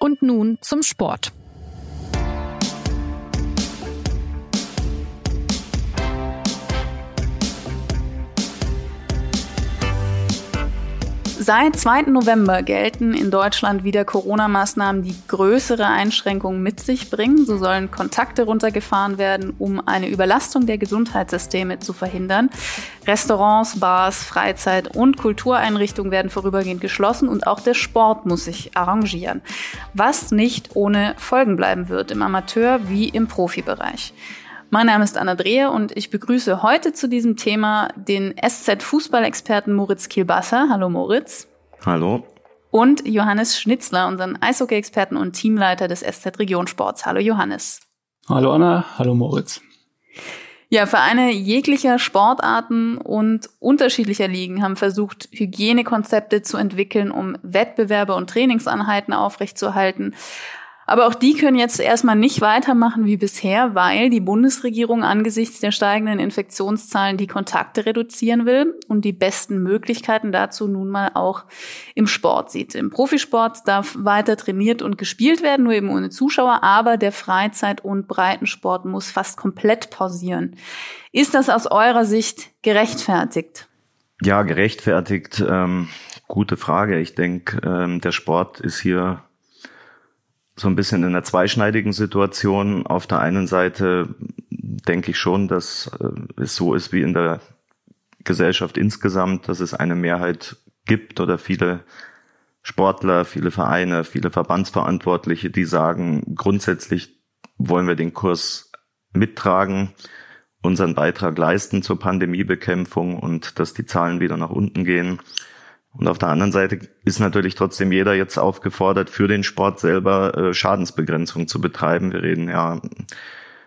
Und nun zum Sport. Seit 2. November gelten in Deutschland wieder Corona-Maßnahmen, die größere Einschränkungen mit sich bringen. So sollen Kontakte runtergefahren werden, um eine Überlastung der Gesundheitssysteme zu verhindern. Restaurants, Bars, Freizeit- und Kultureinrichtungen werden vorübergehend geschlossen und auch der Sport muss sich arrangieren. Was nicht ohne Folgen bleiben wird, im Amateur- wie im Profibereich. Mein Name ist Anna Dreher und ich begrüße heute zu diesem Thema den SZ-Fußballexperten Moritz Kielbasser. Hallo Moritz. Hallo. Und Johannes Schnitzler, unseren Eishockey-Experten und Teamleiter des SZ Regionsports. Hallo Johannes. Hallo Anna, hallo Moritz. Ja, Vereine jeglicher Sportarten und unterschiedlicher Ligen haben versucht, Hygienekonzepte zu entwickeln, um Wettbewerbe und Trainingsanheiten aufrechtzuerhalten. Aber auch die können jetzt erstmal nicht weitermachen wie bisher, weil die Bundesregierung angesichts der steigenden Infektionszahlen die Kontakte reduzieren will und die besten Möglichkeiten dazu nun mal auch im Sport sieht. Im Profisport darf weiter trainiert und gespielt werden, nur eben ohne Zuschauer, aber der Freizeit- und Breitensport muss fast komplett pausieren. Ist das aus eurer Sicht gerechtfertigt? Ja, gerechtfertigt. Ähm, gute Frage. Ich denke, ähm, der Sport ist hier so ein bisschen in einer zweischneidigen Situation. Auf der einen Seite denke ich schon, dass äh, es so ist wie in der Gesellschaft insgesamt, dass es eine Mehrheit gibt oder viele Sportler, viele Vereine, viele Verbandsverantwortliche, die sagen, grundsätzlich wollen wir den Kurs mittragen, unseren Beitrag leisten zur Pandemiebekämpfung und dass die Zahlen wieder nach unten gehen. Und auf der anderen Seite ist natürlich trotzdem jeder jetzt aufgefordert, für den Sport selber äh, Schadensbegrenzung zu betreiben. Wir reden ja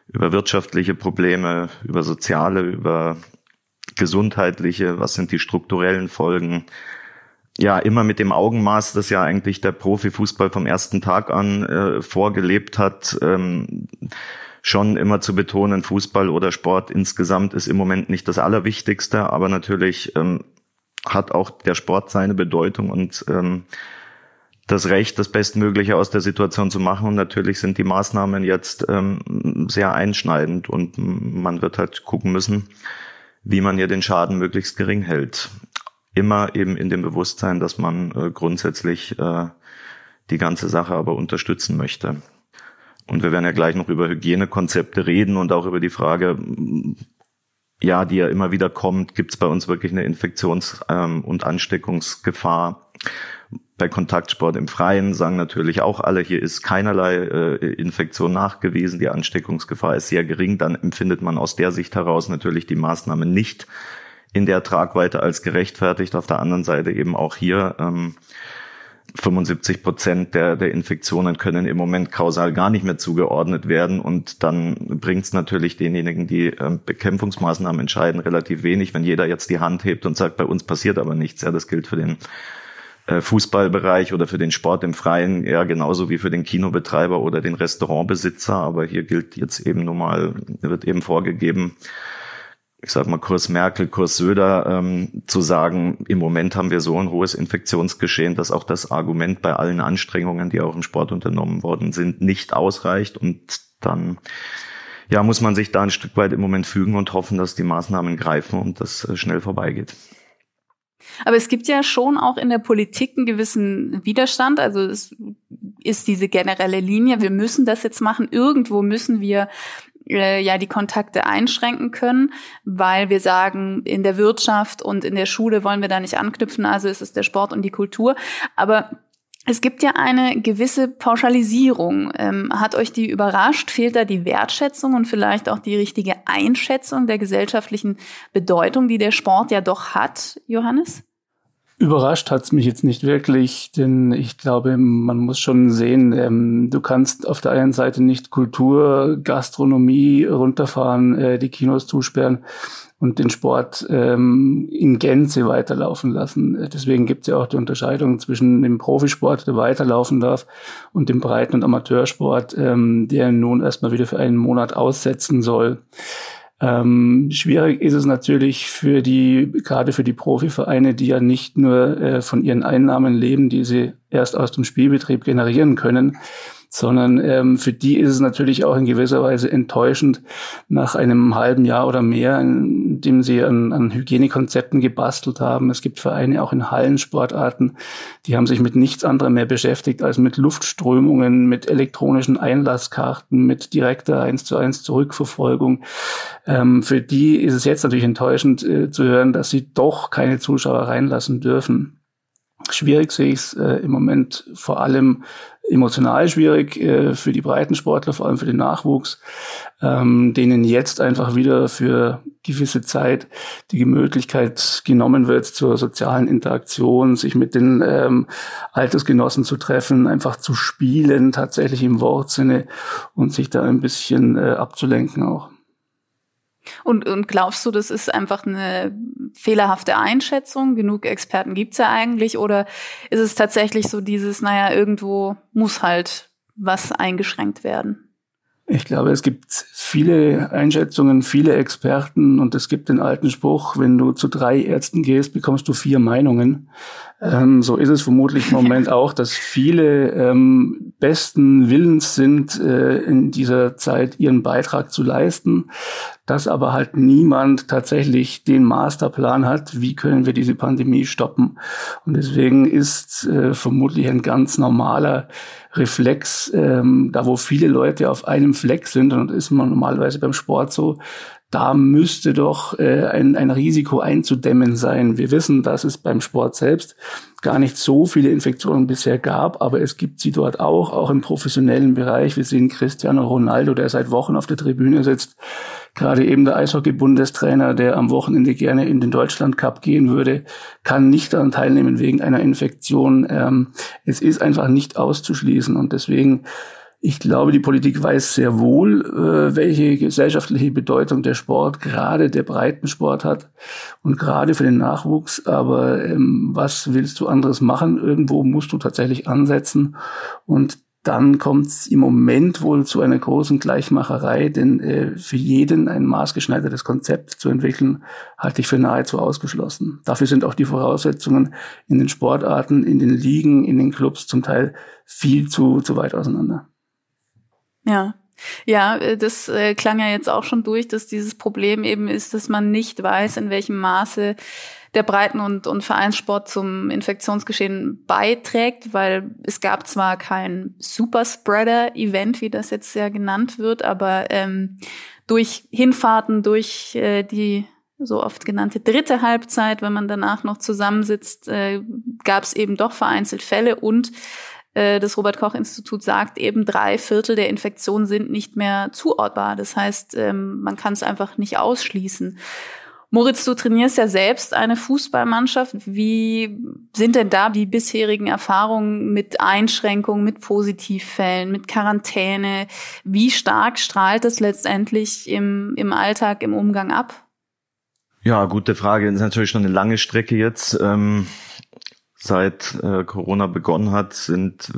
über wirtschaftliche Probleme, über soziale, über gesundheitliche, was sind die strukturellen Folgen. Ja, immer mit dem Augenmaß, das ja eigentlich der Profifußball vom ersten Tag an äh, vorgelebt hat. Ähm, schon immer zu betonen, Fußball oder Sport insgesamt ist im Moment nicht das Allerwichtigste, aber natürlich ähm, hat auch der Sport seine Bedeutung und ähm, das Recht, das Bestmögliche aus der Situation zu machen. Und natürlich sind die Maßnahmen jetzt ähm, sehr einschneidend und man wird halt gucken müssen, wie man hier den Schaden möglichst gering hält. Immer eben in dem Bewusstsein, dass man äh, grundsätzlich äh, die ganze Sache aber unterstützen möchte. Und wir werden ja gleich noch über Hygienekonzepte reden und auch über die Frage, ja, die ja immer wieder kommt, gibt es bei uns wirklich eine Infektions- ähm, und Ansteckungsgefahr. Bei Kontaktsport im Freien sagen natürlich auch alle, hier ist keinerlei äh, Infektion nachgewiesen, die Ansteckungsgefahr ist sehr gering. Dann empfindet man aus der Sicht heraus natürlich die Maßnahmen nicht in der Tragweite als gerechtfertigt. Auf der anderen Seite eben auch hier ähm, 75 Prozent der, der Infektionen können im Moment kausal gar nicht mehr zugeordnet werden. Und dann bringt es natürlich denjenigen, die äh, Bekämpfungsmaßnahmen entscheiden, relativ wenig, wenn jeder jetzt die Hand hebt und sagt, bei uns passiert aber nichts. Ja, das gilt für den äh, Fußballbereich oder für den Sport im Freien, ja, genauso wie für den Kinobetreiber oder den Restaurantbesitzer. Aber hier gilt jetzt eben normal, wird eben vorgegeben, ich sag mal, Kurs Merkel, Kurs Söder, ähm, zu sagen, im Moment haben wir so ein hohes Infektionsgeschehen, dass auch das Argument bei allen Anstrengungen, die auch im Sport unternommen worden sind, nicht ausreicht. Und dann ja, muss man sich da ein Stück weit im Moment fügen und hoffen, dass die Maßnahmen greifen und das äh, schnell vorbeigeht. Aber es gibt ja schon auch in der Politik einen gewissen Widerstand. Also es ist diese generelle Linie, wir müssen das jetzt machen. Irgendwo müssen wir äh, ja die Kontakte einschränken können, weil wir sagen, in der Wirtschaft und in der Schule wollen wir da nicht anknüpfen, also ist es der Sport und die Kultur. Aber es gibt ja eine gewisse Pauschalisierung. Ähm, hat euch die überrascht? Fehlt da die Wertschätzung und vielleicht auch die richtige Einschätzung der gesellschaftlichen Bedeutung, die der Sport ja doch hat, Johannes? Überrascht hat's mich jetzt nicht wirklich, denn ich glaube, man muss schon sehen, ähm, du kannst auf der einen Seite nicht Kultur, Gastronomie runterfahren, äh, die Kinos zusperren und den Sport ähm, in Gänze weiterlaufen lassen. Deswegen gibt's ja auch die Unterscheidung zwischen dem Profisport, der weiterlaufen darf, und dem Breiten- und Amateursport, ähm, der nun erstmal wieder für einen Monat aussetzen soll. Ähm, schwierig ist es natürlich für die, gerade für die Profivereine, die ja nicht nur äh, von ihren Einnahmen leben, die sie erst aus dem Spielbetrieb generieren können, sondern ähm, für die ist es natürlich auch in gewisser Weise enttäuschend, nach einem halben Jahr oder mehr, in dem sie an, an Hygienekonzepten gebastelt haben. Es gibt Vereine auch in Hallensportarten, die haben sich mit nichts anderem mehr beschäftigt als mit Luftströmungen, mit elektronischen Einlasskarten, mit direkter 1 zu 1 Zurückverfolgung. Ähm, für die ist es jetzt natürlich enttäuschend äh, zu hören, dass sie doch keine Zuschauer reinlassen dürfen. Schwierig sehe ich es äh, im Moment vor allem emotional schwierig äh, für die Breitensportler, vor allem für den Nachwuchs, ähm, denen jetzt einfach wieder für gewisse Zeit die Möglichkeit genommen wird zur sozialen Interaktion, sich mit den ähm, Altersgenossen zu treffen, einfach zu spielen, tatsächlich im Wortsinne und sich da ein bisschen äh, abzulenken auch. Und, und glaubst du, das ist einfach eine fehlerhafte Einschätzung? Genug Experten gibt's ja eigentlich. Oder ist es tatsächlich so dieses, naja, irgendwo muss halt was eingeschränkt werden? Ich glaube, es gibt viele Einschätzungen, viele Experten und es gibt den alten Spruch, wenn du zu drei Ärzten gehst, bekommst du vier Meinungen. Ähm, so ist es vermutlich im Moment auch, dass viele ähm, besten Willens sind, äh, in dieser Zeit ihren Beitrag zu leisten, dass aber halt niemand tatsächlich den Masterplan hat, wie können wir diese Pandemie stoppen. Und deswegen ist äh, vermutlich ein ganz normaler Reflex, ähm, da wo viele Leute auf einem Fleck sind, und das ist man normalerweise beim Sport so, da müsste doch äh, ein, ein Risiko einzudämmen sein. Wir wissen, dass es beim Sport selbst gar nicht so viele Infektionen bisher gab, aber es gibt sie dort auch, auch im professionellen Bereich. Wir sehen Cristiano Ronaldo, der seit Wochen auf der Tribüne sitzt, gerade eben der Eishockey-Bundestrainer, der am Wochenende gerne in den Deutschland Cup gehen würde, kann nicht daran teilnehmen wegen einer Infektion. Ähm, es ist einfach nicht auszuschließen und deswegen ich glaube, die Politik weiß sehr wohl, äh, welche gesellschaftliche Bedeutung der Sport, gerade der Breitensport hat und gerade für den Nachwuchs. Aber ähm, was willst du anderes machen? Irgendwo musst du tatsächlich ansetzen. Und dann kommt es im Moment wohl zu einer großen Gleichmacherei, denn äh, für jeden ein maßgeschneidertes Konzept zu entwickeln, halte ich für nahezu ausgeschlossen. Dafür sind auch die Voraussetzungen in den Sportarten, in den Ligen, in den Clubs zum Teil viel zu, zu weit auseinander. Ja. Ja, äh, das äh, klang ja jetzt auch schon durch, dass dieses Problem eben ist, dass man nicht weiß, in welchem Maße der Breiten- und, und Vereinssport zum Infektionsgeschehen beiträgt, weil es gab zwar kein Superspreader-Event, wie das jetzt ja genannt wird, aber ähm, durch Hinfahrten, durch äh, die so oft genannte dritte Halbzeit, wenn man danach noch zusammensitzt, äh, gab es eben doch vereinzelt Fälle und äh, das Robert Koch Institut sagt eben, drei Viertel der Infektionen sind nicht mehr zuortbar. Das heißt, ähm, man kann es einfach nicht ausschließen. Moritz, du trainierst ja selbst eine Fußballmannschaft. Wie sind denn da die bisherigen Erfahrungen mit Einschränkungen, mit Positivfällen, mit Quarantäne? Wie stark strahlt es letztendlich im, im Alltag, im Umgang ab? Ja, gute Frage. Das ist natürlich schon eine lange Strecke jetzt. Ähm, seit äh, Corona begonnen hat, sind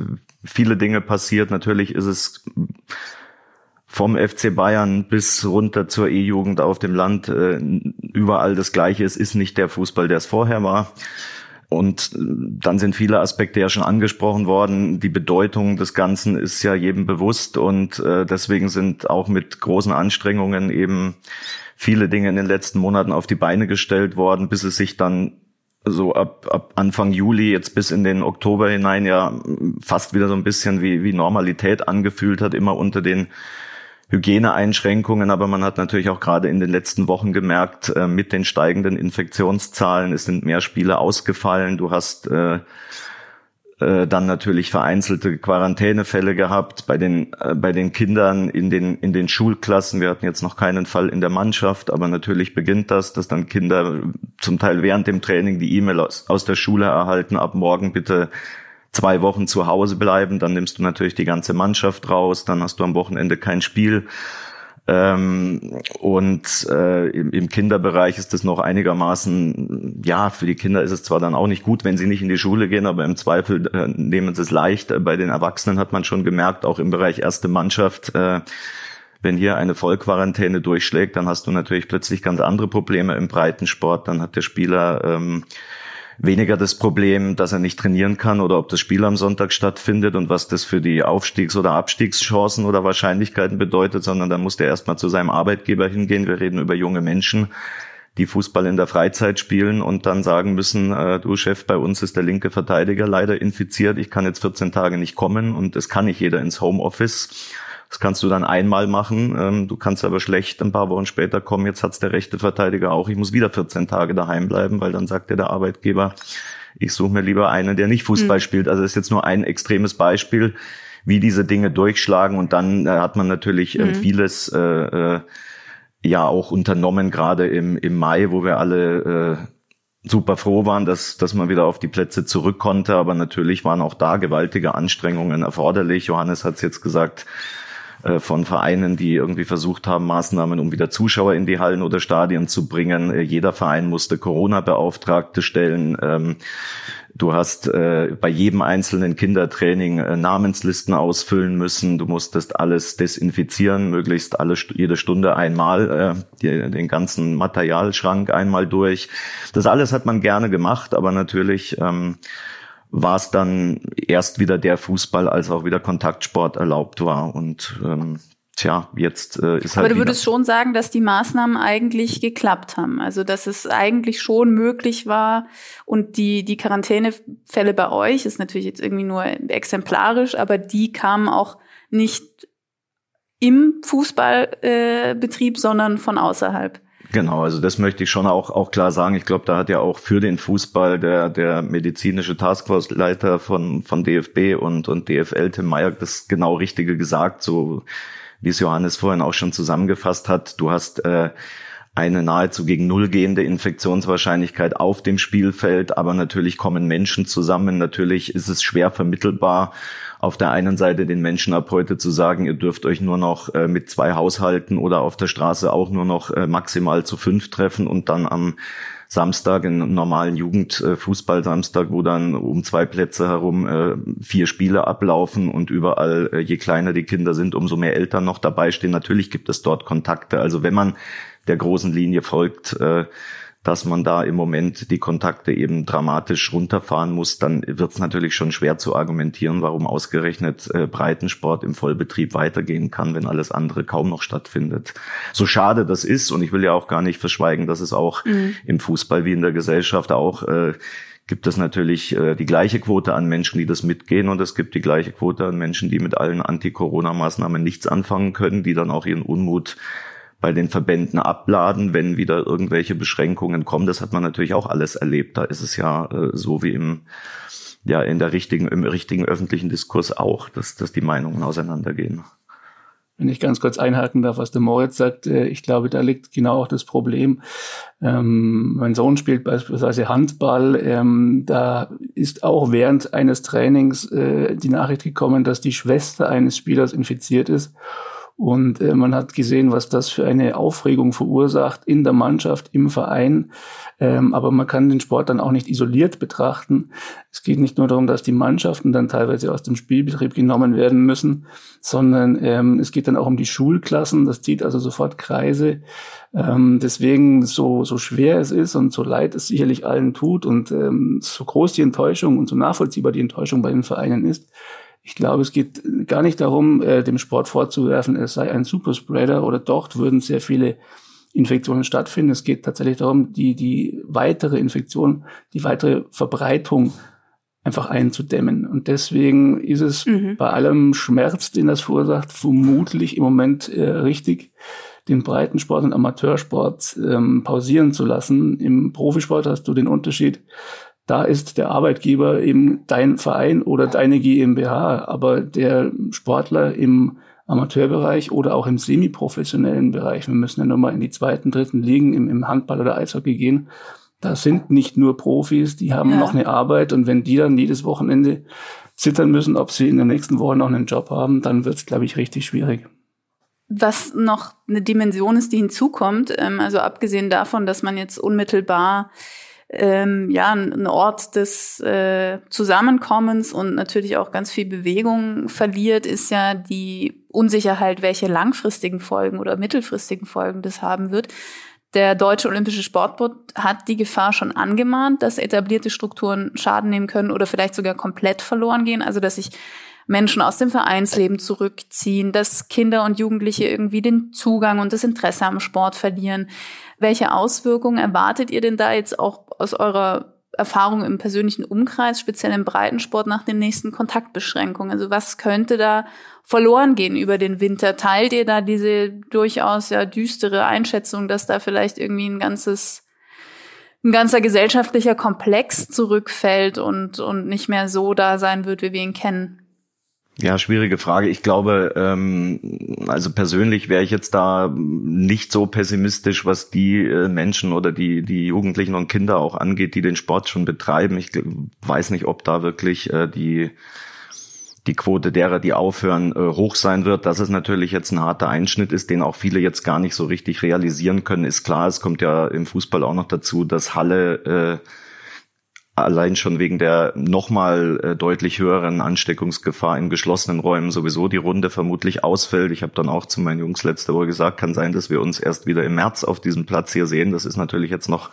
viele Dinge passiert. Natürlich ist es vom FC Bayern bis runter zur E-Jugend auf dem Land äh, überall das Gleiche. Es ist nicht der Fußball, der es vorher war. Und äh, dann sind viele Aspekte ja schon angesprochen worden. Die Bedeutung des Ganzen ist ja jedem bewusst und äh, deswegen sind auch mit großen Anstrengungen eben viele Dinge in den letzten Monaten auf die Beine gestellt worden, bis es sich dann so ab, ab Anfang Juli jetzt bis in den Oktober hinein ja fast wieder so ein bisschen wie, wie Normalität angefühlt hat, immer unter den Hygieneeinschränkungen, aber man hat natürlich auch gerade in den letzten Wochen gemerkt, äh, mit den steigenden Infektionszahlen, es sind mehr Spiele ausgefallen, du hast äh, äh, dann natürlich vereinzelte Quarantänefälle gehabt bei den äh, bei den Kindern in den in den Schulklassen. Wir hatten jetzt noch keinen Fall in der Mannschaft, aber natürlich beginnt das, dass dann Kinder zum Teil während dem Training die E-Mail aus, aus der Schule erhalten: Ab morgen bitte zwei Wochen zu Hause bleiben. Dann nimmst du natürlich die ganze Mannschaft raus. Dann hast du am Wochenende kein Spiel. Ähm, und äh, im, im Kinderbereich ist es noch einigermaßen, ja, für die Kinder ist es zwar dann auch nicht gut, wenn sie nicht in die Schule gehen, aber im Zweifel äh, nehmen sie es leicht. Bei den Erwachsenen hat man schon gemerkt, auch im Bereich erste Mannschaft, äh, Wenn hier eine Vollquarantäne durchschlägt, dann hast du natürlich plötzlich ganz andere Probleme im Breitensport. Dann hat der Spieler ähm, weniger das Problem, dass er nicht trainieren kann oder ob das Spiel am Sonntag stattfindet und was das für die Aufstiegs- oder Abstiegschancen oder Wahrscheinlichkeiten bedeutet, sondern dann muss der erstmal zu seinem Arbeitgeber hingehen. Wir reden über junge Menschen, die Fußball in der Freizeit spielen und dann sagen müssen, äh, du Chef, bei uns ist der linke Verteidiger leider infiziert, ich kann jetzt 14 Tage nicht kommen und es kann nicht jeder ins Homeoffice. Das kannst du dann einmal machen. Ähm, du kannst aber schlecht ein paar Wochen später kommen. Jetzt hat's der rechte Verteidiger auch. Ich muss wieder 14 Tage daheim bleiben, weil dann sagt dir der Arbeitgeber, ich suche mir lieber einen, der nicht Fußball mhm. spielt. Also das ist jetzt nur ein extremes Beispiel, wie diese Dinge durchschlagen. Und dann äh, hat man natürlich äh, mhm. vieles äh, äh, ja auch unternommen, gerade im, im Mai, wo wir alle äh, super froh waren, dass, dass man wieder auf die Plätze zurück konnte. Aber natürlich waren auch da gewaltige Anstrengungen erforderlich. Johannes hat es jetzt gesagt, von Vereinen, die irgendwie versucht haben, Maßnahmen, um wieder Zuschauer in die Hallen oder Stadien zu bringen. Äh, jeder Verein musste Corona-Beauftragte stellen. Ähm, du hast äh, bei jedem einzelnen Kindertraining äh, Namenslisten ausfüllen müssen. Du musstest alles desinfizieren, möglichst alle jede Stunde einmal äh, die, den ganzen Materialschrank einmal durch. Das alles hat man gerne gemacht, aber natürlich ähm, war es dann erst wieder der Fußball, als auch wieder Kontaktsport erlaubt war. Und ähm, tja, jetzt äh, ist halt. Aber du würdest schon sagen, dass die Maßnahmen eigentlich geklappt haben. Also dass es eigentlich schon möglich war und die, die Quarantänefälle bei euch ist natürlich jetzt irgendwie nur exemplarisch, aber die kamen auch nicht im Fußballbetrieb, äh, sondern von außerhalb. Genau, also das möchte ich schon auch, auch klar sagen. Ich glaube, da hat ja auch für den Fußball der, der medizinische Taskforce-Leiter von, von DFB und, und DFL, Tim Meyer, das genau Richtige gesagt, so wie es Johannes vorhin auch schon zusammengefasst hat. Du hast äh, eine nahezu gegen Null gehende Infektionswahrscheinlichkeit auf dem Spielfeld, aber natürlich kommen Menschen zusammen. Natürlich ist es schwer vermittelbar, auf der einen Seite den Menschen ab heute zu sagen, ihr dürft euch nur noch äh, mit zwei Haushalten oder auf der Straße auch nur noch äh, maximal zu fünf treffen und dann am Samstag, in normalen Jugendfußball-Samstag, wo dann um zwei Plätze herum äh, vier Spiele ablaufen und überall, äh, je kleiner die Kinder sind, umso mehr Eltern noch dabei stehen. Natürlich gibt es dort Kontakte. Also wenn man der großen Linie folgt, äh, dass man da im Moment die Kontakte eben dramatisch runterfahren muss, dann wird es natürlich schon schwer zu argumentieren, warum ausgerechnet äh, Breitensport im Vollbetrieb weitergehen kann, wenn alles andere kaum noch stattfindet. So schade das ist, und ich will ja auch gar nicht verschweigen, dass es auch mhm. im Fußball wie in der Gesellschaft auch äh, gibt es natürlich äh, die gleiche Quote an Menschen, die das mitgehen und es gibt die gleiche Quote an Menschen, die mit allen Anti-Corona-Maßnahmen nichts anfangen können, die dann auch ihren Unmut bei den Verbänden abladen, wenn wieder irgendwelche Beschränkungen kommen. Das hat man natürlich auch alles erlebt. Da ist es ja äh, so wie im ja in der richtigen im richtigen öffentlichen Diskurs auch, dass dass die Meinungen auseinandergehen. Wenn ich ganz kurz einhaken darf, was der Moritz sagt, äh, ich glaube, da liegt genau auch das Problem. Ähm, mein Sohn spielt beispielsweise Handball. Ähm, da ist auch während eines Trainings äh, die Nachricht gekommen, dass die Schwester eines Spielers infiziert ist. Und äh, man hat gesehen, was das für eine Aufregung verursacht in der Mannschaft, im Verein. Ähm, aber man kann den Sport dann auch nicht isoliert betrachten. Es geht nicht nur darum, dass die Mannschaften dann teilweise aus dem Spielbetrieb genommen werden müssen, sondern ähm, es geht dann auch um die Schulklassen. Das zieht also sofort Kreise. Ähm, deswegen, so, so schwer es ist und so leid es sicherlich allen tut und ähm, so groß die Enttäuschung und so nachvollziehbar die Enttäuschung bei den Vereinen ist, ich glaube, es geht gar nicht darum, äh, dem Sport vorzuwerfen, es sei ein Superspreader oder dort würden sehr viele Infektionen stattfinden. Es geht tatsächlich darum, die, die weitere Infektion, die weitere Verbreitung einfach einzudämmen. Und deswegen ist es mhm. bei allem Schmerz, den das verursacht, vermutlich im Moment äh, richtig, den Breitensport und Amateursport ähm, pausieren zu lassen. Im Profisport hast du den Unterschied, da ist der Arbeitgeber eben dein Verein oder deine GmbH, aber der Sportler im Amateurbereich oder auch im semiprofessionellen Bereich, wir müssen ja nochmal in die zweiten, dritten Ligen im, im Handball oder Eishockey gehen, da sind nicht nur Profis, die haben ja. noch eine Arbeit und wenn die dann jedes Wochenende zittern müssen, ob sie in der nächsten Woche noch einen Job haben, dann wird es, glaube ich, richtig schwierig. Was noch eine Dimension ist, die hinzukommt, ähm, also abgesehen davon, dass man jetzt unmittelbar ähm, ja ein Ort des äh, Zusammenkommens und natürlich auch ganz viel Bewegung verliert, ist ja die Unsicherheit, welche langfristigen Folgen oder mittelfristigen Folgen das haben wird. Der Deutsche Olympische Sportbund hat die Gefahr schon angemahnt, dass etablierte Strukturen Schaden nehmen können oder vielleicht sogar komplett verloren gehen. Also dass sich Menschen aus dem Vereinsleben zurückziehen, dass Kinder und Jugendliche irgendwie den Zugang und das Interesse am Sport verlieren. Welche Auswirkungen erwartet ihr denn da jetzt auch aus eurer Erfahrung im persönlichen Umkreis, speziell im Breitensport nach den nächsten Kontaktbeschränkungen? Also was könnte da verloren gehen über den Winter? Teilt ihr da diese durchaus ja düstere Einschätzung, dass da vielleicht irgendwie ein ganzes ein ganzer gesellschaftlicher Komplex zurückfällt und, und nicht mehr so da sein wird, wie wir ihn kennen? Ja, schwierige Frage. Ich glaube, ähm, also persönlich wäre ich jetzt da nicht so pessimistisch, was die äh, Menschen oder die, die Jugendlichen und Kinder auch angeht, die den Sport schon betreiben. Ich weiß nicht, ob da wirklich äh, die, die Quote derer, die aufhören, äh, hoch sein wird. Dass es natürlich jetzt ein harter Einschnitt ist, den auch viele jetzt gar nicht so richtig realisieren können, ist klar. Es kommt ja im Fußball auch noch dazu, dass Halle äh, allein schon wegen der nochmal äh, deutlich höheren Ansteckungsgefahr in geschlossenen Räumen sowieso die Runde vermutlich ausfällt. Ich habe dann auch zu meinen Jungs letzte Woche gesagt, kann sein, dass wir uns erst wieder im März auf diesem Platz hier sehen. Das ist natürlich jetzt noch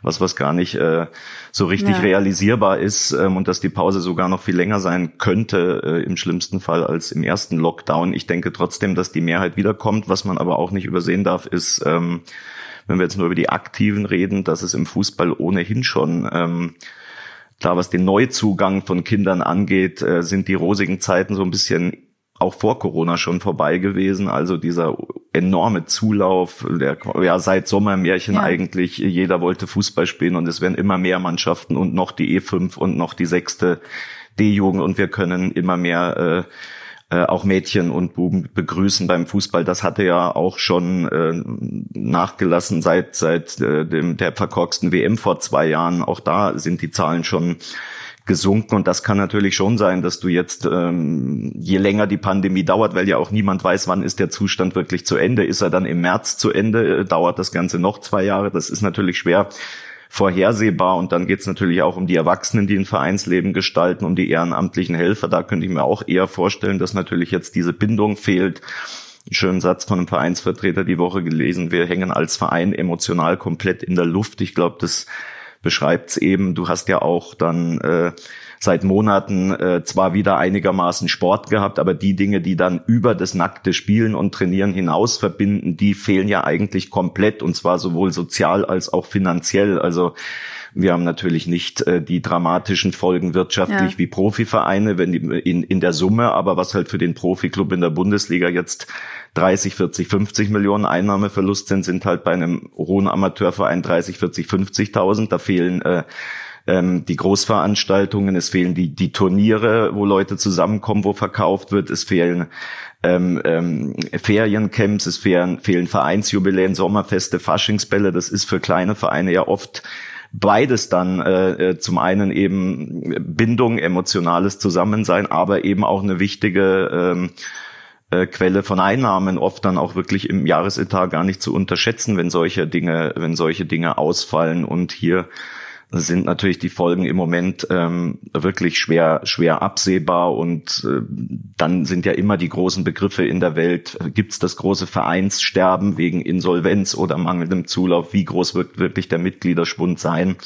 was, was gar nicht äh, so richtig ja. realisierbar ist ähm, und dass die Pause sogar noch viel länger sein könnte, äh, im schlimmsten Fall als im ersten Lockdown. Ich denke trotzdem, dass die Mehrheit wiederkommt. Was man aber auch nicht übersehen darf, ist, ähm, wenn wir jetzt nur über die Aktiven reden, dass es im Fußball ohnehin schon ähm, Klar, was den Neuzugang von Kindern angeht, äh, sind die rosigen Zeiten so ein bisschen auch vor Corona schon vorbei gewesen. Also dieser enorme Zulauf, der ja seit Sommermärchen ja. eigentlich, jeder wollte Fußball spielen und es werden immer mehr Mannschaften und noch die E5 und noch die sechste D-Jugend und wir können immer mehr äh, äh, auch Mädchen und Buben begrüßen beim Fußball. Das hatte ja auch schon äh, nachgelassen seit seit äh, dem der verkorksten WM vor zwei Jahren. Auch da sind die Zahlen schon gesunken und das kann natürlich schon sein, dass du jetzt ähm, je länger die Pandemie dauert, weil ja auch niemand weiß, wann ist der Zustand wirklich zu Ende. Ist er dann im März zu Ende? Äh, dauert das Ganze noch zwei Jahre? Das ist natürlich schwer vorhersehbar. Und dann geht es natürlich auch um die Erwachsenen, die ein Vereinsleben gestalten, um die ehrenamtlichen Helfer. Da könnte ich mir auch eher vorstellen, dass natürlich jetzt diese Bindung fehlt. Einen schönen Satz von einem Vereinsvertreter die Woche gelesen. Wir hängen als Verein emotional komplett in der Luft. Ich glaube, das beschreibt es eben. Du hast ja auch dann äh, seit Monaten äh, zwar wieder einigermaßen Sport gehabt, aber die Dinge, die dann über das nackte Spielen und Trainieren hinaus verbinden, die fehlen ja eigentlich komplett und zwar sowohl sozial als auch finanziell. Also wir haben natürlich nicht äh, die dramatischen Folgen wirtschaftlich ja. wie Profivereine, wenn die, in, in der Summe, aber was halt für den Profiklub in der Bundesliga jetzt 30, 40, 50 Millionen Einnahmeverlust sind, sind halt bei einem hohen Amateurverein 30, 40, 50.000. Da fehlen äh, ähm, die Großveranstaltungen, es fehlen die, die Turniere, wo Leute zusammenkommen, wo verkauft wird, es fehlen ähm, ähm, Feriencamps, es fehlen, fehlen Vereinsjubiläen, Sommerfeste, Faschingsbälle. Das ist für kleine Vereine ja oft beides dann äh, äh zum einen eben Bindung, emotionales Zusammensein, aber eben auch eine wichtige ähm, äh, Quelle von Einnahmen, oft dann auch wirklich im Jahresetat gar nicht zu unterschätzen, wenn solche Dinge, wenn solche Dinge ausfallen. Und hier sind natürlich die Folgen im Moment ähm, wirklich schwer schwer absehbar und äh, dann sind ja immer die großen Begriffe in der Welt. Gibt es das große Vereinssterben wegen Insolvenz oder mangelndem Zulauf? Wie groß wird wirklich der Mitgliederschwund sein?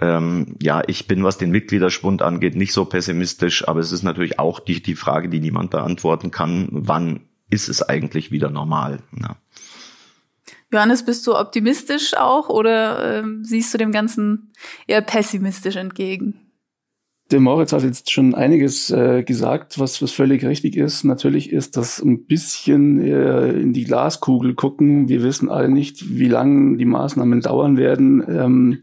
Ähm, ja ich bin was den Mitgliederschwund angeht nicht so pessimistisch aber es ist natürlich auch die die Frage die niemand beantworten kann. Wann ist es eigentlich wieder normal? Ja. Johannes, bist du optimistisch auch oder äh, siehst du dem Ganzen eher pessimistisch entgegen? Der Moritz hat jetzt schon einiges äh, gesagt, was, was völlig richtig ist. Natürlich ist das ein bisschen äh, in die Glaskugel gucken. Wir wissen alle nicht, wie lange die Maßnahmen dauern werden. Ähm,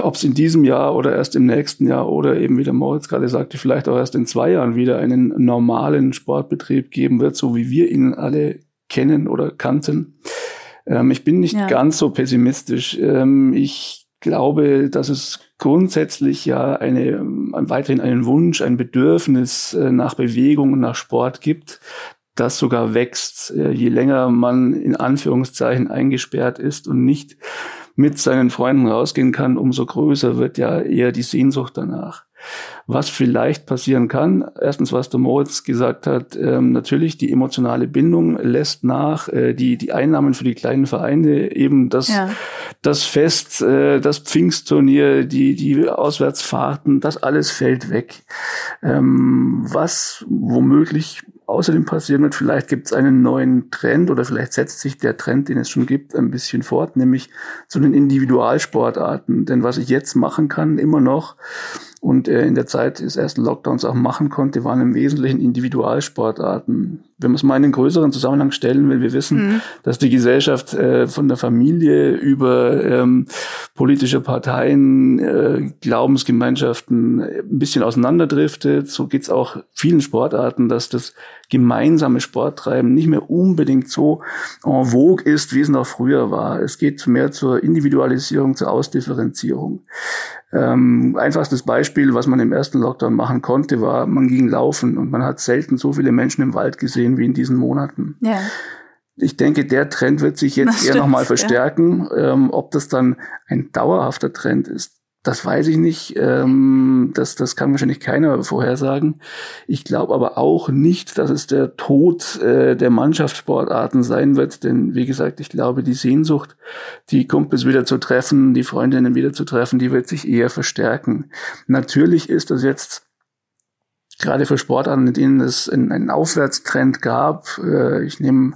ob es in diesem Jahr oder erst im nächsten Jahr oder eben, wie der Moritz gerade sagte, vielleicht auch erst in zwei Jahren wieder einen normalen Sportbetrieb geben wird, so wie wir ihn alle kennen oder kannten. Ähm, ich bin nicht ja. ganz so pessimistisch. Ähm, ich glaube, dass es grundsätzlich ja eine, ähm, weiterhin einen Wunsch, ein Bedürfnis äh, nach Bewegung und nach Sport gibt, das sogar wächst, äh, je länger man in Anführungszeichen eingesperrt ist und nicht mit seinen Freunden rausgehen kann, umso größer wird ja eher die Sehnsucht danach. Was vielleicht passieren kann, erstens, was der Moritz gesagt hat, ähm, natürlich die emotionale Bindung lässt nach, äh, die, die Einnahmen für die kleinen Vereine, eben das, ja. das Fest, äh, das Pfingstturnier, die, die Auswärtsfahrten, das alles fällt weg. Ähm, was womöglich außerdem passieren wird, vielleicht gibt es einen neuen Trend oder vielleicht setzt sich der Trend, den es schon gibt, ein bisschen fort, nämlich zu den Individualsportarten. Denn was ich jetzt machen kann, immer noch, und äh, in der Zeit des ersten Lockdowns auch machen konnte, waren im Wesentlichen Individualsportarten. Wenn man es mal in einen größeren Zusammenhang stellen will, wir wissen, mhm. dass die Gesellschaft äh, von der Familie über ähm, politische Parteien, äh, Glaubensgemeinschaften ein bisschen auseinanderdriftet. So geht's auch vielen Sportarten, dass das gemeinsame Sporttreiben nicht mehr unbedingt so en vogue ist, wie es noch früher war. Es geht mehr zur Individualisierung, zur Ausdifferenzierung. Ähm, einfachstes Beispiel, was man im ersten Lockdown machen konnte, war, man ging laufen und man hat selten so viele Menschen im Wald gesehen wie in diesen Monaten. Ja. Ich denke, der Trend wird sich jetzt das eher nochmal verstärken. Ja. Ähm, ob das dann ein dauerhafter Trend ist, das weiß ich nicht. Ähm, das, das kann wahrscheinlich keiner vorhersagen. Ich glaube aber auch nicht, dass es der Tod äh, der Mannschaftssportarten sein wird. Denn wie gesagt, ich glaube, die Sehnsucht, die Kumpels wieder zu treffen, die Freundinnen wieder zu treffen, die wird sich eher verstärken. Natürlich ist das jetzt gerade für Sportarten, in denen es einen Aufwärtstrend gab. Äh, ich nehme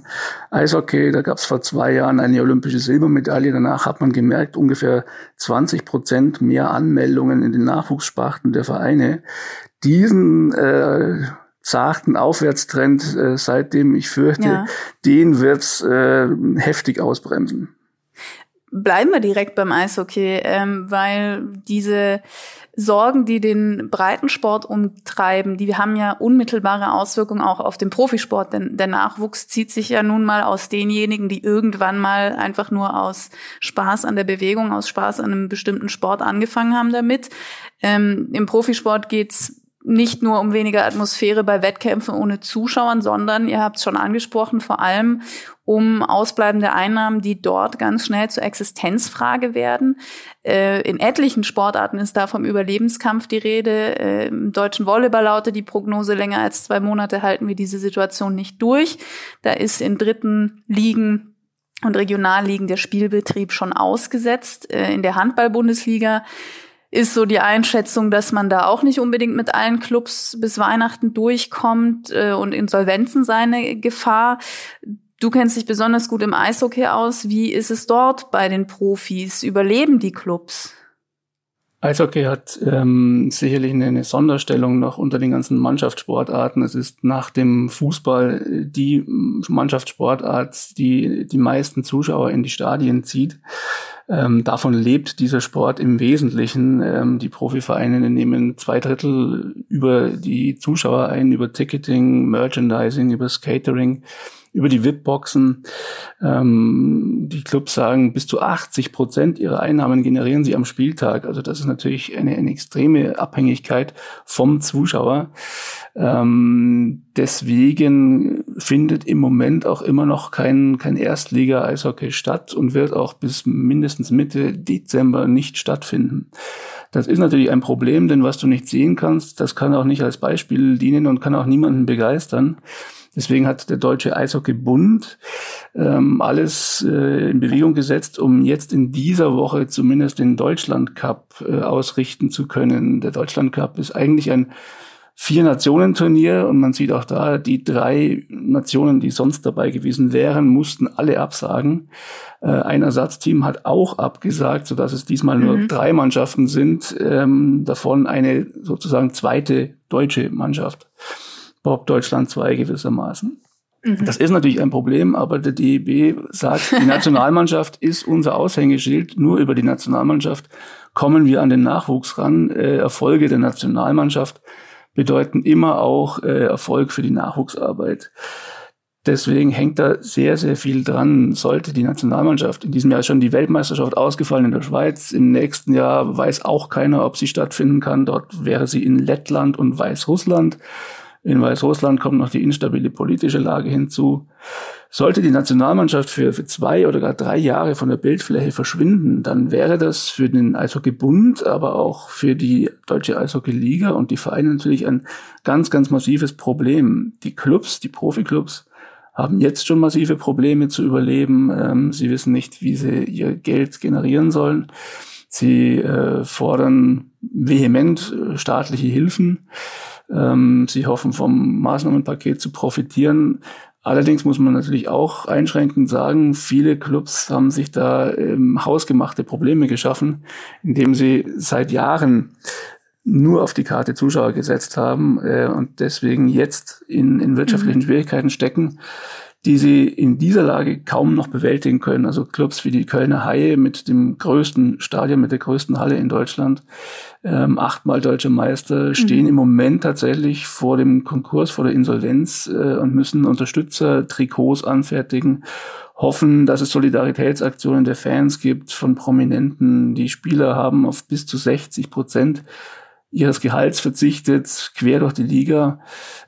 Eishockey, da gab es vor zwei Jahren eine olympische Silbermedaille. Danach hat man gemerkt, ungefähr 20 Prozent mehr Anmeldungen in den Nachwuchssparten der Vereine. Diesen äh, zarten Aufwärtstrend äh, seitdem, ich fürchte, ja. den wird's äh, heftig ausbremsen. Bleiben wir direkt beim Eishockey, ähm, weil diese Sorgen, die den Breitensport umtreiben, die haben ja unmittelbare Auswirkungen auch auf den Profisport, denn der Nachwuchs zieht sich ja nun mal aus denjenigen, die irgendwann mal einfach nur aus Spaß an der Bewegung, aus Spaß an einem bestimmten Sport angefangen haben damit. Ähm, Im Profisport geht's nicht nur um weniger Atmosphäre bei Wettkämpfen ohne Zuschauern, sondern, ihr habt es schon angesprochen, vor allem um ausbleibende Einnahmen, die dort ganz schnell zur Existenzfrage werden. Äh, in etlichen Sportarten ist da vom Überlebenskampf die Rede. Äh, Im deutschen Volleyball lautet die Prognose, länger als zwei Monate halten wir diese Situation nicht durch. Da ist in dritten Ligen und Regionalligen der Spielbetrieb schon ausgesetzt. Äh, in der Handball-Bundesliga ist so die Einschätzung, dass man da auch nicht unbedingt mit allen Clubs bis Weihnachten durchkommt äh, und Insolvenzen seine Gefahr. Du kennst dich besonders gut im Eishockey aus. Wie ist es dort bei den Profis? Überleben die Clubs? Eishockey hat ähm, sicherlich eine Sonderstellung noch unter den ganzen Mannschaftssportarten. Es ist nach dem Fußball die Mannschaftssportart, die die meisten Zuschauer in die Stadien zieht. Ähm, davon lebt dieser Sport im Wesentlichen. Ähm, die Profivereine nehmen zwei Drittel über die Zuschauer ein, über Ticketing, Merchandising, über Skatering über die VIP-Boxen. Ähm, die Clubs sagen, bis zu 80 Prozent ihrer Einnahmen generieren sie am Spieltag. Also das ist natürlich eine, eine extreme Abhängigkeit vom Zuschauer. Ähm, deswegen findet im Moment auch immer noch kein, kein Erstliga-Eishockey statt und wird auch bis mindestens Mitte Dezember nicht stattfinden. Das ist natürlich ein Problem, denn was du nicht sehen kannst, das kann auch nicht als Beispiel dienen und kann auch niemanden begeistern. Deswegen hat der Deutsche Eishockeybund ähm, alles äh, in Bewegung gesetzt, um jetzt in dieser Woche zumindest den Deutschland Cup äh, ausrichten zu können. Der Deutschland Cup ist eigentlich ein Vier-Nationen-Turnier und man sieht auch da, die drei Nationen, die sonst dabei gewesen wären, mussten alle absagen. Äh, ein Ersatzteam hat auch abgesagt, sodass es diesmal mhm. nur drei Mannschaften sind, ähm, davon eine sozusagen zweite deutsche Mannschaft. Bob Deutschland 2 gewissermaßen. Mhm. Das ist natürlich ein Problem, aber der DEB sagt, die Nationalmannschaft ist unser Aushängeschild. Nur über die Nationalmannschaft kommen wir an den Nachwuchs ran. Äh, Erfolge der Nationalmannschaft bedeuten immer auch äh, Erfolg für die Nachwuchsarbeit. Deswegen hängt da sehr, sehr viel dran. Sollte die Nationalmannschaft in diesem Jahr schon die Weltmeisterschaft ausgefallen in der Schweiz, im nächsten Jahr weiß auch keiner, ob sie stattfinden kann. Dort wäre sie in Lettland und Weißrussland. In Weißrussland kommt noch die instabile politische Lage hinzu. Sollte die Nationalmannschaft für, für zwei oder gar drei Jahre von der Bildfläche verschwinden, dann wäre das für den Eishockeybund, aber auch für die deutsche Eishockeyliga und die Vereine natürlich ein ganz, ganz massives Problem. Die Clubs, die Profiklubs, haben jetzt schon massive Probleme zu überleben. Ähm, sie wissen nicht, wie sie ihr Geld generieren sollen. Sie äh, fordern vehement äh, staatliche Hilfen. Ähm, sie hoffen vom Maßnahmenpaket zu profitieren. Allerdings muss man natürlich auch einschränkend sagen, viele Clubs haben sich da ähm, hausgemachte Probleme geschaffen, indem sie seit Jahren nur auf die Karte Zuschauer gesetzt haben äh, und deswegen jetzt in, in wirtschaftlichen mhm. Schwierigkeiten stecken die sie in dieser Lage kaum noch bewältigen können. Also Clubs wie die Kölner Haie mit dem größten Stadion, mit der größten Halle in Deutschland, ähm, achtmal deutsche Meister, stehen mhm. im Moment tatsächlich vor dem Konkurs, vor der Insolvenz äh, und müssen Unterstützer Trikots anfertigen hoffen, dass es Solidaritätsaktionen der Fans gibt von Prominenten. Die Spieler haben auf bis zu 60 Prozent ihres Gehalts verzichtet, quer durch die Liga.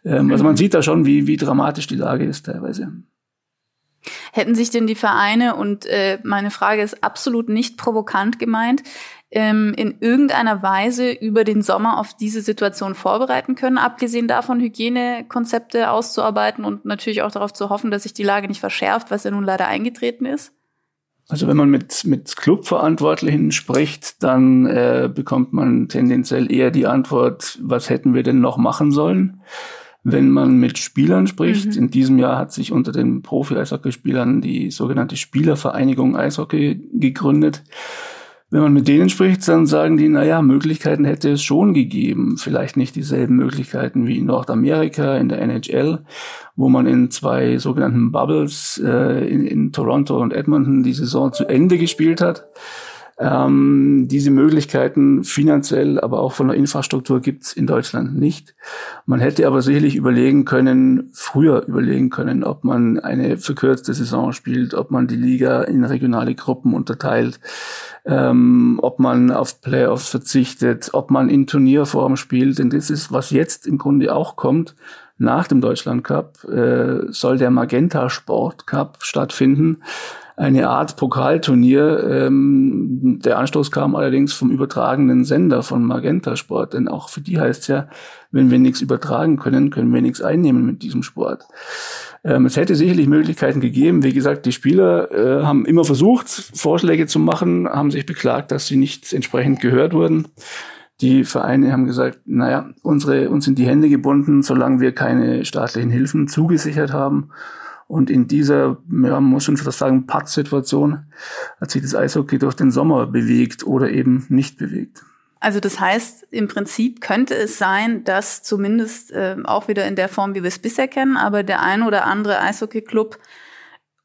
Ähm, also man mhm. sieht da schon, wie, wie dramatisch die Lage ist teilweise. Hätten sich denn die Vereine, und äh, meine Frage ist absolut nicht provokant gemeint, ähm, in irgendeiner Weise über den Sommer auf diese Situation vorbereiten können, abgesehen davon Hygienekonzepte auszuarbeiten und natürlich auch darauf zu hoffen, dass sich die Lage nicht verschärft, was ja nun leider eingetreten ist? Also wenn man mit, mit Clubverantwortlichen spricht, dann äh, bekommt man tendenziell eher die Antwort, was hätten wir denn noch machen sollen? Wenn man mit Spielern spricht, mhm. in diesem Jahr hat sich unter den Profi-Eishockeyspielern die sogenannte Spielervereinigung Eishockey gegründet. Wenn man mit denen spricht, dann sagen die, naja, Möglichkeiten hätte es schon gegeben. Vielleicht nicht dieselben Möglichkeiten wie in Nordamerika, in der NHL, wo man in zwei sogenannten Bubbles äh, in, in Toronto und Edmonton die Saison zu Ende gespielt hat. Ähm, diese Möglichkeiten finanziell, aber auch von der Infrastruktur gibt's in Deutschland nicht. Man hätte aber sicherlich überlegen können, früher überlegen können, ob man eine verkürzte Saison spielt, ob man die Liga in regionale Gruppen unterteilt ähm, ob man auf Playoffs verzichtet, ob man in Turnierform spielt. Denn das ist, was jetzt im Grunde auch kommt. Nach dem Deutschland Cup äh, soll der Magenta Sport Cup stattfinden. Eine Art Pokalturnier. Ähm, der Anstoß kam allerdings vom übertragenen Sender von Magenta Sport. Denn auch für die heißt ja, wenn wir nichts übertragen können, können wir nichts einnehmen mit diesem Sport. Ähm, es hätte sicherlich Möglichkeiten gegeben. Wie gesagt, die Spieler äh, haben immer versucht, Vorschläge zu machen, haben sich beklagt, dass sie nicht entsprechend gehört wurden. Die Vereine haben gesagt, naja, unsere, uns sind die Hände gebunden, solange wir keine staatlichen Hilfen zugesichert haben. Und in dieser, ja, muss schon fast sagen, Pattsituation hat sich das Eishockey durch den Sommer bewegt oder eben nicht bewegt. Also das heißt, im Prinzip könnte es sein, dass zumindest äh, auch wieder in der Form, wie wir es bisher kennen, aber der ein oder andere Eishockey-Club,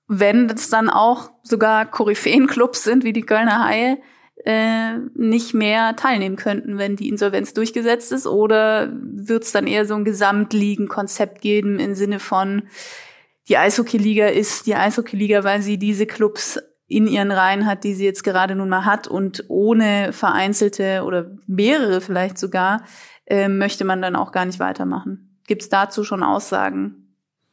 wenn es dann auch sogar Koryphäen-Clubs sind, wie die Kölner Haie, äh, nicht mehr teilnehmen könnten, wenn die Insolvenz durchgesetzt ist? Oder wird es dann eher so ein Gesamtligen-Konzept geben im Sinne von, die Eishockey-Liga ist die Eishockey-Liga, weil sie diese Clubs in ihren Reihen hat, die sie jetzt gerade nun mal hat und ohne vereinzelte oder mehrere vielleicht sogar, äh, möchte man dann auch gar nicht weitermachen. Gibt es dazu schon Aussagen?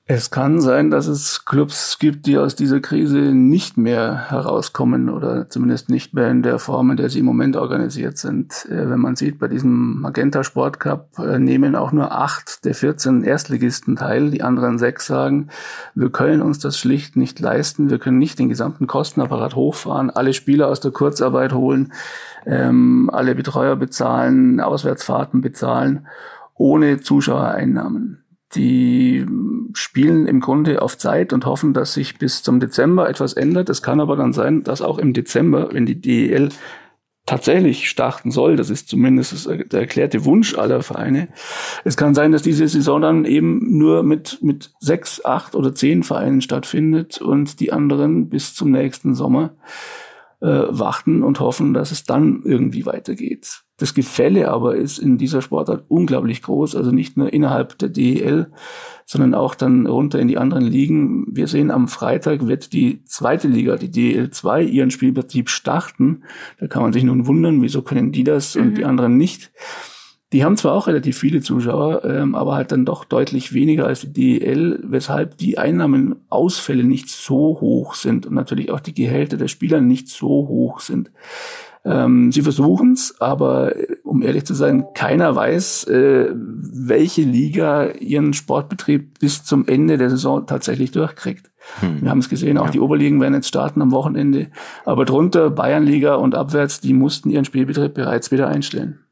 Es kann sein, dass es Clubs gibt, die aus dieser Krise nicht mehr herauskommen oder zumindest nicht mehr in der Form, in der sie im Moment organisiert sind. Äh, wenn man sieht, bei diesem Magenta Sport Cup äh, nehmen auch nur acht der 14 Erstligisten teil. Die anderen sechs sagen, wir können uns das schlicht nicht leisten. Wir können nicht den gesamten Kostenapparat hochfahren, alle Spieler aus der Kurzarbeit holen, ähm, alle Betreuer bezahlen, Auswärtsfahrten bezahlen, ohne Zuschauereinnahmen die spielen im Grunde auf Zeit und hoffen, dass sich bis zum Dezember etwas ändert. Es kann aber dann sein, dass auch im Dezember, wenn die DEL tatsächlich starten soll, das ist zumindest der erklärte Wunsch aller Vereine, es kann sein, dass diese Saison dann eben nur mit, mit sechs, acht oder zehn Vereinen stattfindet und die anderen bis zum nächsten Sommer äh, warten und hoffen, dass es dann irgendwie weitergeht. Das Gefälle aber ist in dieser Sportart unglaublich groß, also nicht nur innerhalb der DEL, sondern auch dann runter in die anderen Ligen. Wir sehen am Freitag wird die zweite Liga, die DEL 2, ihren Spielbetrieb starten. Da kann man sich nun wundern, wieso können die das mhm. und die anderen nicht. Die haben zwar auch relativ viele Zuschauer, ähm, aber halt dann doch deutlich weniger als die DEL, weshalb die Einnahmenausfälle nicht so hoch sind und natürlich auch die Gehälter der Spieler nicht so hoch sind. Ähm, sie versuchen es, aber äh, um ehrlich zu sein, keiner weiß, äh, welche Liga ihren Sportbetrieb bis zum Ende der Saison tatsächlich durchkriegt. Hm. Wir haben es gesehen, auch ja. die Oberligen werden jetzt starten am Wochenende. Aber drunter Bayernliga und abwärts, die mussten ihren Spielbetrieb bereits wieder einstellen.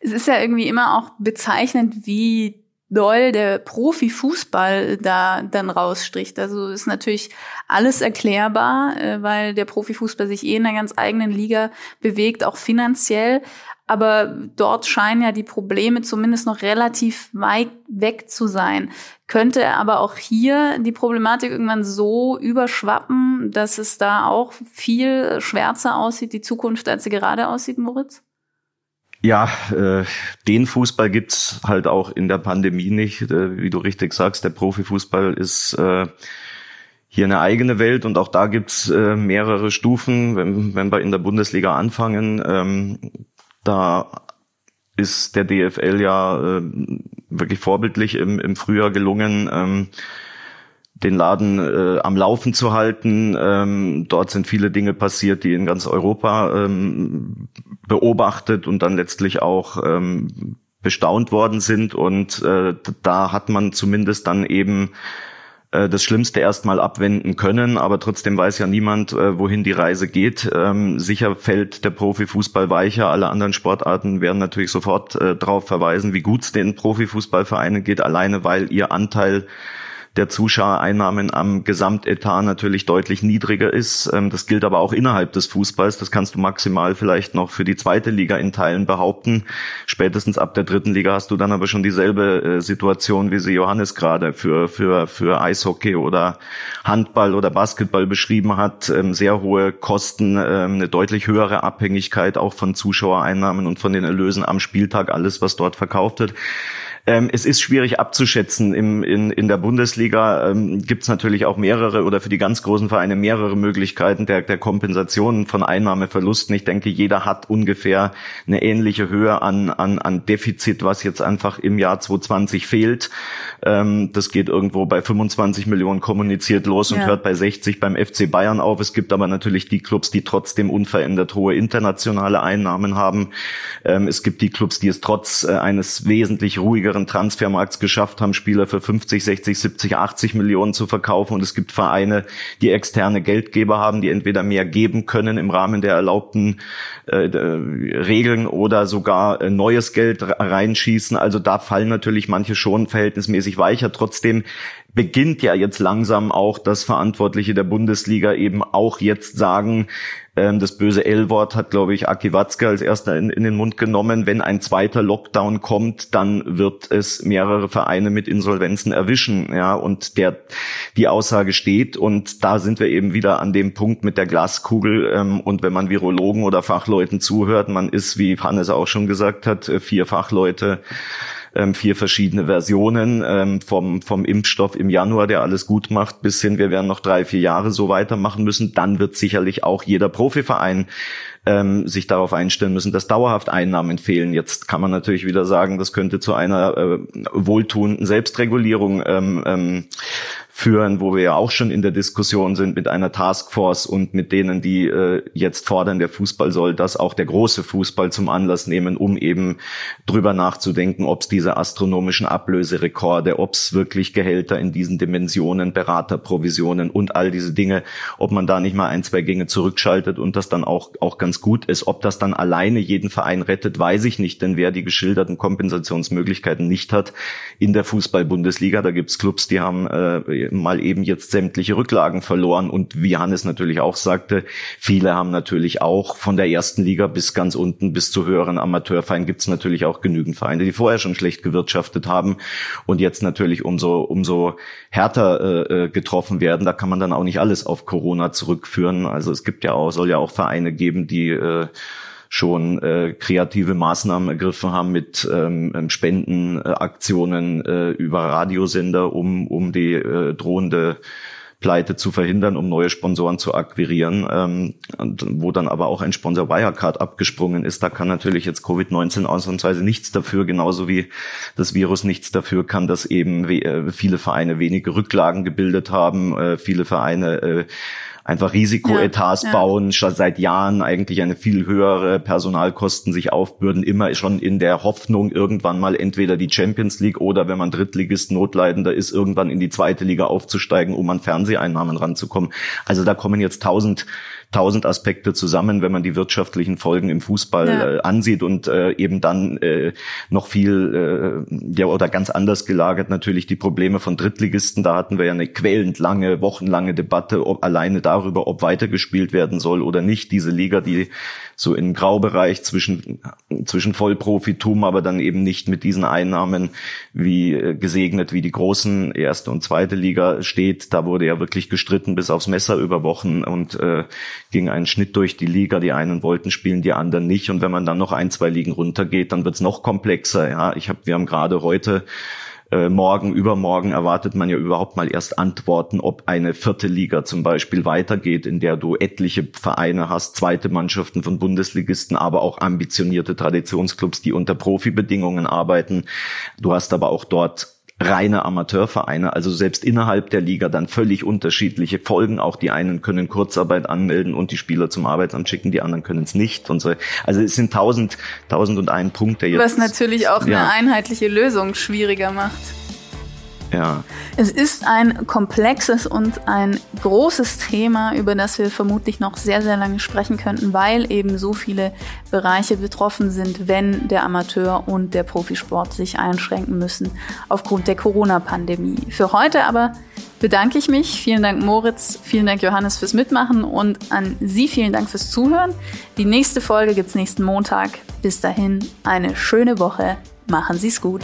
Es ist ja irgendwie immer auch bezeichnend, wie doll der Profifußball da dann rausstricht. Also ist natürlich alles erklärbar, äh, weil der Profifußball sich eh in einer ganz eigenen Liga bewegt, auch finanziell. Aber dort scheinen ja die Probleme zumindest noch relativ weit weg zu sein. Könnte aber auch hier die Problematik irgendwann so überschwappen, dass es da auch viel schwärzer aussieht, die Zukunft, als sie gerade aussieht, Moritz? Ja, äh, den Fußball gibt's halt auch in der Pandemie nicht. Äh, wie du richtig sagst, der Profifußball ist äh, hier eine eigene Welt und auch da gibt's äh, mehrere Stufen. Wenn, wenn wir in der Bundesliga anfangen, ähm, da ist der DFL ja äh, wirklich vorbildlich im, im Frühjahr gelungen. Ähm, den Laden äh, am Laufen zu halten. Ähm, dort sind viele Dinge passiert, die in ganz Europa ähm, beobachtet und dann letztlich auch ähm, bestaunt worden sind. Und äh, da hat man zumindest dann eben äh, das Schlimmste erstmal abwenden können, aber trotzdem weiß ja niemand, äh, wohin die Reise geht. Ähm, sicher fällt der Profifußball weicher. Alle anderen Sportarten werden natürlich sofort äh, darauf verweisen, wie gut es den Profifußballvereinen geht, alleine weil ihr Anteil der Zuschauereinnahmen am Gesamtetat natürlich deutlich niedriger ist. Ähm, das gilt aber auch innerhalb des Fußballs. Das kannst du maximal vielleicht noch für die zweite Liga in Teilen behaupten. Spätestens ab der dritten Liga hast du dann aber schon dieselbe äh, Situation, wie sie Johannes gerade für, für, für Eishockey oder Handball oder Basketball beschrieben hat. Ähm, sehr hohe Kosten, ähm, eine deutlich höhere Abhängigkeit auch von Zuschauereinnahmen und von den Erlösen am Spieltag, alles, was dort verkauft wird. Ähm, es ist schwierig abzuschätzen. Im, in, in der Bundesliga ähm, gibt es natürlich auch mehrere oder für die ganz großen Vereine mehrere Möglichkeiten der, der Kompensation von Einnahmeverlusten. Ich denke, jeder hat ungefähr eine ähnliche Höhe an, an, an Defizit, was jetzt einfach im Jahr 2020 fehlt. Ähm, das geht irgendwo bei 25 Millionen kommuniziert los und ja. hört bei 60 beim FC Bayern auf. Es gibt aber natürlich die Clubs, die trotzdem unverändert hohe internationale Einnahmen haben. Ähm, es gibt die Clubs, die es trotz äh, eines wesentlich ruhigeren günstigeren Transfermarkts geschafft haben, Spieler für 50, 60, 70, 80 Millionen zu verkaufen. Und es gibt Vereine, die externe Geldgeber haben, die entweder mehr geben können im Rahmen der erlaubten äh, Regeln oder sogar äh, neues Geld reinschießen. Also da fallen natürlich manche schon verhältnismäßig weicher. Trotzdem beginnt ja jetzt langsam auch das Verantwortliche der Bundesliga eben auch jetzt sagen, das böse L-Wort hat, glaube ich, Aki Watzke als erster in, in, den Mund genommen. Wenn ein zweiter Lockdown kommt, dann wird es mehrere Vereine mit Insolvenzen erwischen. Ja, und der, die Aussage steht. Und da sind wir eben wieder an dem Punkt mit der Glaskugel. Ähm, und wenn man Virologen oder Fachleuten zuhört, man ist, wie Hannes auch schon gesagt hat, äh, vier Fachleute ähm, vier verschiedene Versionen ähm, vom, vom Impfstoff im Januar, der alles gut macht, bis hin, wir werden noch drei, vier Jahre so weitermachen müssen. Dann wird sicherlich auch jeder Profiverein ähm, sich darauf einstellen müssen, dass dauerhaft Einnahmen fehlen. Jetzt kann man natürlich wieder sagen, das könnte zu einer äh, wohltuenden Selbstregulierung ähm, ähm, führen, wo wir ja auch schon in der Diskussion sind mit einer Taskforce und mit denen, die äh, jetzt fordern, der Fußball soll das auch der große Fußball zum Anlass nehmen, um eben drüber nachzudenken, ob es diese astronomischen Ablöserekorde, ob es wirklich Gehälter in diesen Dimensionen, Beraterprovisionen und all diese Dinge, ob man da nicht mal ein, zwei Gänge zurückschaltet und das dann auch, auch ganz gut ist. Ob das dann alleine jeden Verein rettet, weiß ich nicht, denn wer die geschilderten Kompensationsmöglichkeiten nicht hat in der Fußball-Bundesliga, da gibt's Clubs, die haben äh, mal eben jetzt sämtliche Rücklagen verloren. Und wie Hannes natürlich auch sagte, viele haben natürlich auch von der ersten Liga bis ganz unten bis zu höheren Amateurvereinen gibt es natürlich auch genügend Vereine, die vorher schon schlecht gewirtschaftet haben und jetzt natürlich umso, umso härter äh, äh, getroffen werden. Da kann man dann auch nicht alles auf Corona zurückführen. Also es gibt ja auch, soll ja auch Vereine geben, die äh, schon äh, kreative Maßnahmen ergriffen haben mit ähm, ähm, Spendenaktionen äh, über Radiosender, um, um die äh, drohende Pleite zu verhindern, um neue Sponsoren zu akquirieren, ähm, wo dann aber auch ein Sponsor Wirecard abgesprungen ist. Da kann natürlich jetzt Covid-19 ausnahmsweise nichts dafür, genauso wie das Virus nichts dafür kann, dass eben äh, viele Vereine wenige Rücklagen gebildet haben, äh, viele Vereine äh, einfach Risikoetats ja, ja. bauen, schon seit Jahren eigentlich eine viel höhere Personalkosten sich aufbürden, immer schon in der Hoffnung, irgendwann mal entweder die Champions League oder wenn man Drittligist Notleidender ist, irgendwann in die zweite Liga aufzusteigen, um an Fernseheinnahmen ranzukommen. Also da kommen jetzt tausend tausend Aspekte zusammen, wenn man die wirtschaftlichen Folgen im Fußball ja. äh, ansieht und äh, eben dann äh, noch viel äh, ja oder ganz anders gelagert natürlich die Probleme von Drittligisten. Da hatten wir ja eine quälend lange, wochenlange Debatte ob, alleine darüber, ob weitergespielt werden soll oder nicht. Diese Liga, die so im Graubereich zwischen zwischen Vollprofitum, aber dann eben nicht mit diesen Einnahmen wie äh, gesegnet wie die großen erste und zweite Liga steht. Da wurde ja wirklich gestritten bis aufs Messer über Wochen und äh, ging ein Schnitt durch die Liga. Die einen wollten spielen, die anderen nicht. Und wenn man dann noch ein, zwei Ligen runtergeht, dann wird's noch komplexer. Ja, ich habe, wir haben gerade heute äh, morgen, übermorgen erwartet man ja überhaupt mal erst Antworten, ob eine vierte Liga zum Beispiel weitergeht, in der du etliche Vereine hast, zweite Mannschaften von Bundesligisten, aber auch ambitionierte Traditionsclubs, die unter Profibedingungen arbeiten. Du hast aber auch dort reine Amateurvereine, also selbst innerhalb der Liga dann völlig unterschiedliche Folgen. Auch die einen können Kurzarbeit anmelden und die Spieler zum Arbeitsamt schicken, die anderen können es nicht und so. Also es sind tausend, tausend und ein Punkte jetzt. Was natürlich auch ja. eine einheitliche Lösung schwieriger macht. Ja. Es ist ein komplexes und ein großes Thema, über das wir vermutlich noch sehr, sehr lange sprechen könnten, weil eben so viele Bereiche betroffen sind, wenn der Amateur und der Profisport sich einschränken müssen aufgrund der Corona-Pandemie. Für heute aber bedanke ich mich. Vielen Dank Moritz, vielen Dank Johannes fürs Mitmachen und an Sie vielen Dank fürs Zuhören. Die nächste Folge gibt's nächsten Montag. Bis dahin eine schöne Woche. Machen Sie's gut.